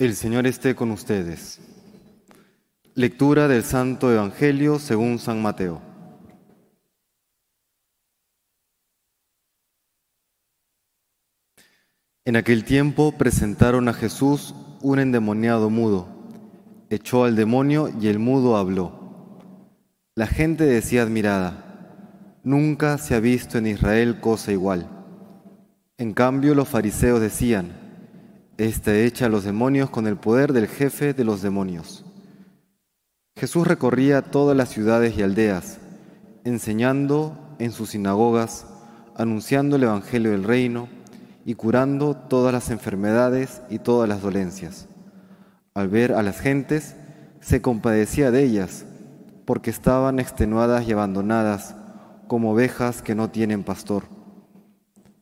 El Señor esté con ustedes. Lectura del Santo Evangelio según San Mateo. En aquel tiempo presentaron a Jesús un endemoniado mudo. Echó al demonio y el mudo habló. La gente decía admirada, nunca se ha visto en Israel cosa igual. En cambio los fariseos decían, Este echa a los demonios con el poder del jefe de los demonios. Jesús recorría todas las ciudades y aldeas, enseñando en sus sinagogas, anunciando el Evangelio del reino y curando todas las enfermedades y todas las dolencias. Al ver a las gentes, se compadecía de ellas, porque estaban extenuadas y abandonadas, como ovejas que no tienen pastor.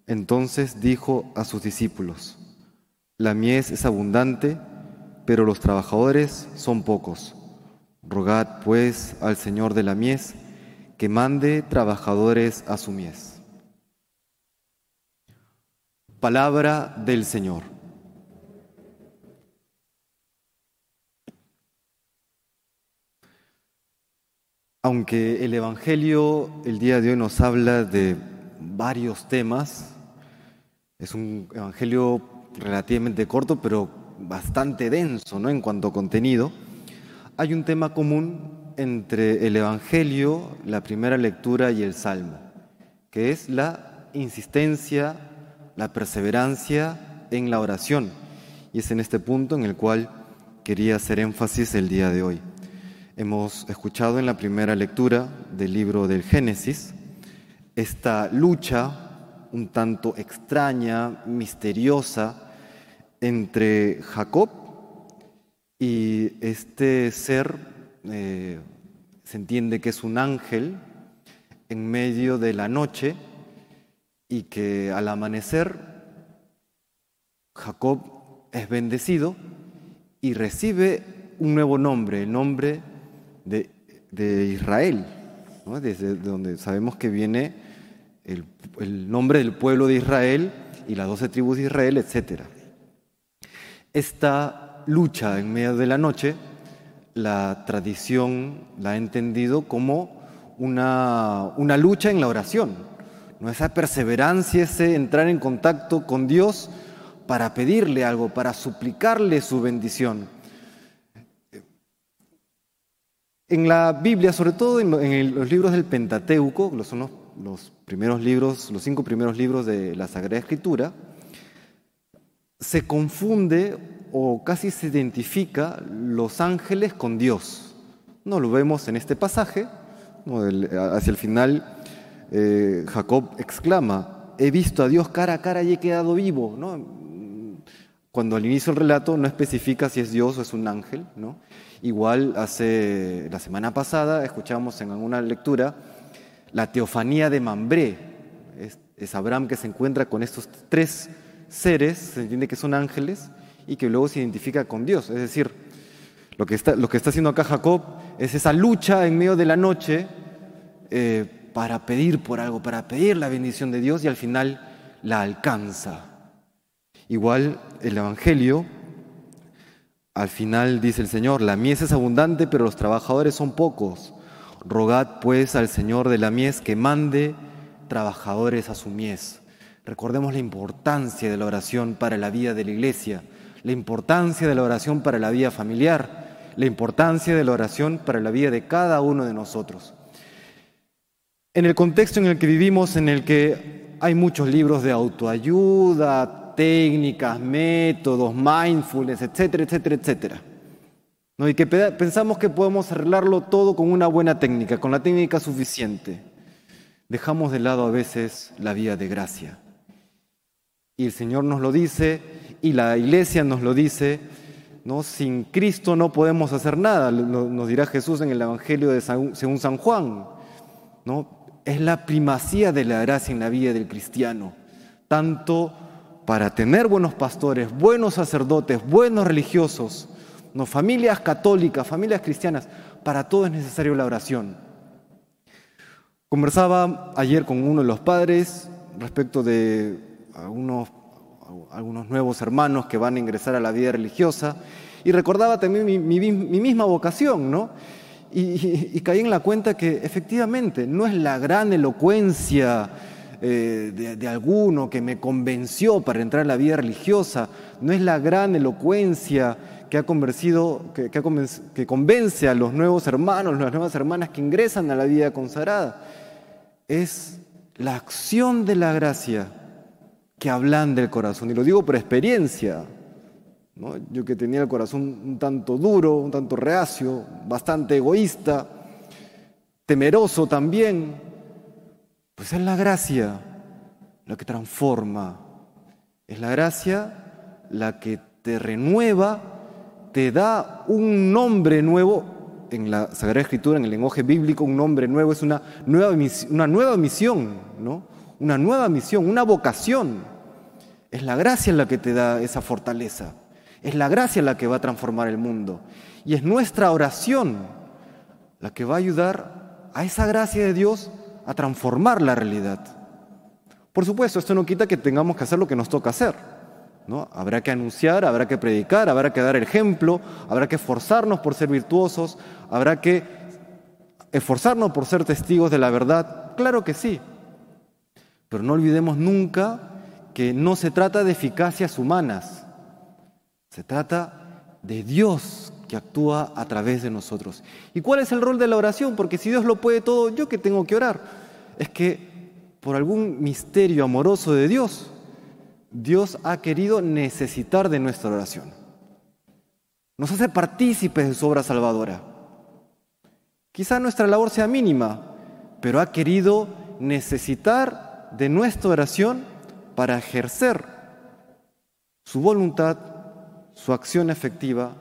Entonces dijo a sus discípulos, La mies es abundante, pero los trabajadores son pocos. Rogad pues al Señor de la mies que mande trabajadores a su mies. Palabra del Señor. Aunque el Evangelio el día de hoy nos habla de varios temas, es un Evangelio relativamente corto, pero bastante denso ¿no? en cuanto a contenido, hay un tema común entre el Evangelio, la primera lectura y el Salmo, que es la insistencia, la perseverancia en la oración. Y es en este punto en el cual quería hacer énfasis el día de hoy. Hemos escuchado en la primera lectura del libro del Génesis esta lucha un tanto extraña, misteriosa, entre Jacob y este ser, eh, se entiende que es un ángel en medio de la noche y que al amanecer Jacob es bendecido y recibe un nuevo nombre, el nombre de, Israel, desde donde sabemos que viene el, nombre del pueblo de Israel y las doce tribus de Israel, etc. Esta lucha en medio de la noche, la tradición la ha entendido como una, una lucha en la oración, ¿no? esa perseverancia, ese entrar en contacto con Dios para pedirle algo, para suplicarle su bendición. En la Biblia, sobre todo en, los libros del Pentateuco, que son los, primeros libros, los cinco primeros libros de la Sagrada Escritura, se confunde o casi se identifica los ángeles con Dios. No lo vemos en este pasaje, hacia el final eh, Jacob exclama, he visto a Dios cara a cara y he quedado vivo. Cuando al inicio del relato no especifica si es Dios o es un ángel. ¿no? Igual hace la semana pasada escuchamos en alguna lectura la teofanía de Mambré. Es, Abraham que se encuentra con estos tres seres, se entiende que son ángeles, y que luego se identifica con Dios. Es decir, lo que está, lo que está haciendo acá Jacob es esa lucha en medio de la noche eh, para pedir por algo, para pedir la bendición de Dios y al final la alcanza. Igual el Evangelio al final dice el Señor, la mies es abundante, pero los trabajadores son pocos. Rogad pues al Señor de la mies que mande trabajadores a su mies. Recordemos la importancia de la oración para la vida de la iglesia, la importancia de la oración para la vida familiar, la importancia de la oración para la vida de cada uno de nosotros. En el contexto en el que vivimos, en el que hay muchos libros de autoayuda, técnicas, métodos, mindfulness, etcétera, etcétera, etcétera. ¿No? Y que pensamos que podemos arreglarlo todo con una buena técnica, con la técnica suficiente. Dejamos de lado a veces la vía de gracia. Y el Señor nos lo dice, y la iglesia nos lo dice, ¿no? Sin Cristo no podemos hacer nada, nos dirá Jesús en el Evangelio de según San Juan. ¿no? Es la primacía de la gracia en la vida del cristiano. Tanto para tener buenos pastores, buenos sacerdotes, buenos religiosos, no familias católicas, familias cristianas, para todo es necesario la oración. Conversaba ayer con uno de los padres respecto de algunos, nuevos hermanos que van a ingresar a la vida religiosa y recordaba también mi, misma vocación, ¿no? Y, caí en la cuenta que efectivamente no es la gran elocuencia eh, de, alguno que me convenció para entrar a la vida religiosa, no es la gran elocuencia que ha convencido, que, convence a los nuevos hermanos, las nuevas hermanas que ingresan a la vida consagrada, es la acción de la gracia que hablan del corazón. Y lo digo por experiencia. Yo que tenía el corazón un tanto duro, un tanto reacio, bastante egoísta, temeroso también, pues es la gracia la que transforma. Es la gracia la que te renueva, te da un nombre nuevo. En la Sagrada Escritura, en el lenguaje bíblico, un nombre nuevo es una nueva, una nueva misión, ¿no? Una nueva misión, una vocación. Es la gracia la que te da esa fortaleza. Es la gracia la que va a transformar el mundo. Y es nuestra oración la que va a ayudar a esa gracia de Dios a transformar la realidad. Por supuesto, esto no quita que tengamos que hacer lo que nos toca hacer. Habrá que anunciar, habrá que predicar, habrá que dar ejemplo, habrá que esforzarnos por ser virtuosos, habrá que esforzarnos por ser testigos de la verdad. Claro que sí. Pero no olvidemos nunca que no se trata de eficacias humanas, se trata de Dios que actúa a través de nosotros. ¿Y cuál es el rol de la oración? Porque si Dios lo puede todo, ¿yo que tengo que orar? Es que por algún misterio amoroso de Dios, Dios ha querido necesitar de nuestra oración. Nos hace partícipes de su obra salvadora. Quizá nuestra labor sea mínima, pero ha querido necesitar de nuestra oración para ejercer su voluntad su acción efectiva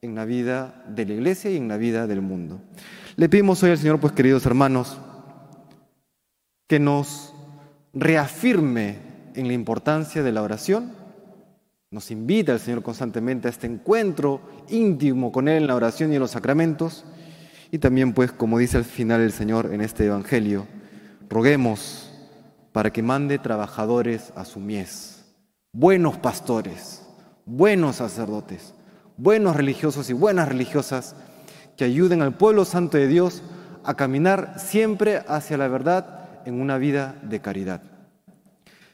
en la vida de la iglesia y en la vida del mundo. Le pedimos hoy al Señor, pues queridos hermanos, que nos reafirme en la importancia de la oración, nos invita al Señor constantemente a este encuentro íntimo con Él en la oración y en los sacramentos, y también pues como dice al final el Señor en este Evangelio, roguemos para que mande trabajadores a su mies, buenos pastores, buenos sacerdotes, buenos religiosos y buenas religiosas que ayuden al pueblo santo de Dios a caminar siempre hacia la verdad en una vida de caridad.